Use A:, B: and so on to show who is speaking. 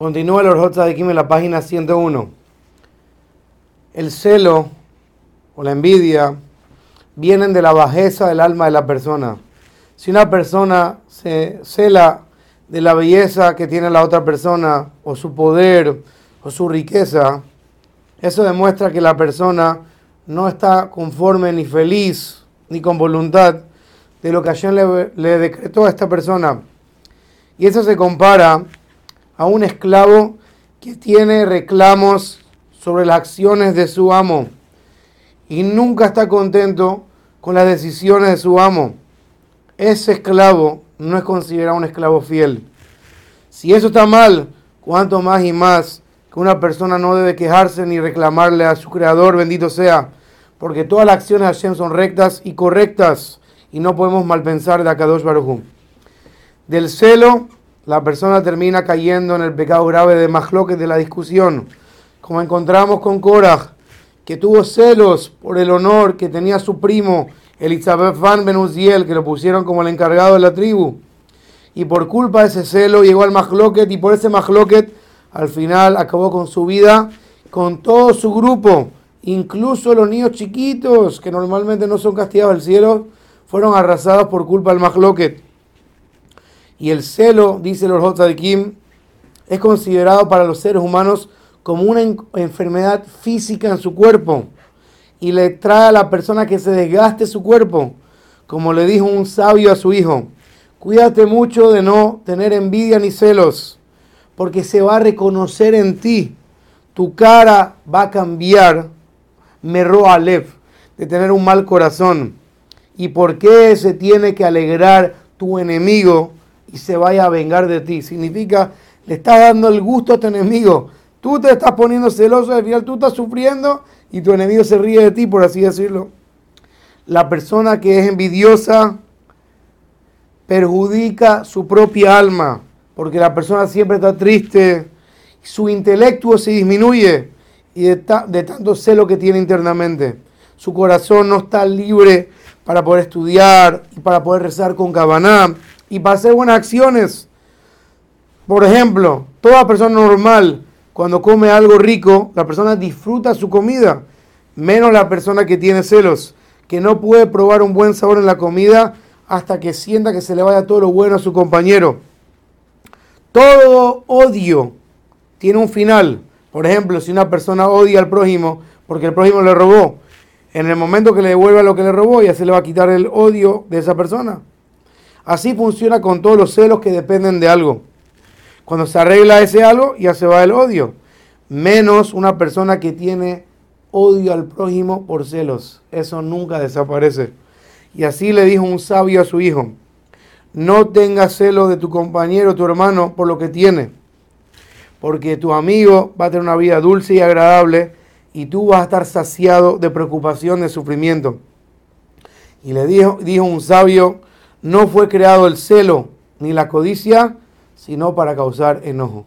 A: Continúa el Orjot Tzadikim en la página 101. El celo o la envidia vienen de la bajeza del alma de la persona. Si una persona se cela de la belleza que tiene la otra persona, o su poder, o su riqueza, eso demuestra que la persona no está conforme ni feliz, ni con voluntad de lo que Hashem le, le decretó a esta persona. Y eso se compara a un esclavo que tiene reclamos sobre las acciones de su amo y nunca está contento con las decisiones de su amo. Ese esclavo no es considerado un esclavo fiel. Si eso está mal, cuanto más y más que una persona no debe quejarse ni reclamarle a su creador, bendito sea, porque todas las acciones de Hashem son rectas y correctas y no podemos malpensar de Akadosh Baruj Del celo la persona termina cayendo en el pecado grave de Mahloket de la discusión, como encontramos con Korach, que tuvo celos por el honor que tenía su primo Elizabeth Van Benuziel, que lo pusieron como el encargado de la tribu. Y por culpa de ese celo llegó al Mahloket y por ese Mahloket al final acabó con su vida, con todo su grupo, incluso los niños chiquitos, que normalmente no son castigados al cielo, fueron arrasados por culpa del Mahloket. Y el celo, dice los Kim, es considerado para los seres humanos como una enfermedad física en su cuerpo y le trae a la persona que se desgaste su cuerpo, como le dijo un sabio a su hijo. Cuídate mucho de no tener envidia ni celos, porque se va a reconocer en ti. Tu cara va a cambiar, merro Alev, de tener un mal corazón. ¿Y por qué se tiene que alegrar tu enemigo y se vaya a vengar de ti. Significa, le estás dando el gusto a tu enemigo. Tú te estás poniendo celoso, al final tú estás sufriendo y tu enemigo se ríe de ti, por así decirlo. La persona que es envidiosa perjudica su propia alma, porque la persona siempre está triste, su intelecto se disminuye y de, de tanto celo que tiene internamente. Su corazón no está libre para poder estudiar y para poder rezar con Cabaná y para hacer buenas acciones. Por ejemplo, toda persona normal, cuando come algo rico, la persona disfruta su comida, menos la persona que tiene celos, que no puede probar un buen sabor en la comida hasta que sienta que se le vaya todo lo bueno a su compañero. Todo odio tiene un final. Por ejemplo, si una persona odia al prójimo porque el prójimo le robó, en el momento que le devuelva lo que le robó, ya se le va a quitar el odio de esa persona. Así funciona con todos los celos que dependen de algo. Cuando se arregla ese algo, ya se va el odio. Menos una persona que tiene odio al prójimo por celos. Eso nunca desaparece. Y así le dijo un sabio a su hijo, no tengas celos de tu compañero, tu hermano, por lo que tiene. Porque tu amigo va a tener una vida dulce y agradable y tú vas a estar saciado de preocupación, de sufrimiento. Y le dijo, dijo un sabio, no fue creado el celo ni la codicia, sino para causar enojo.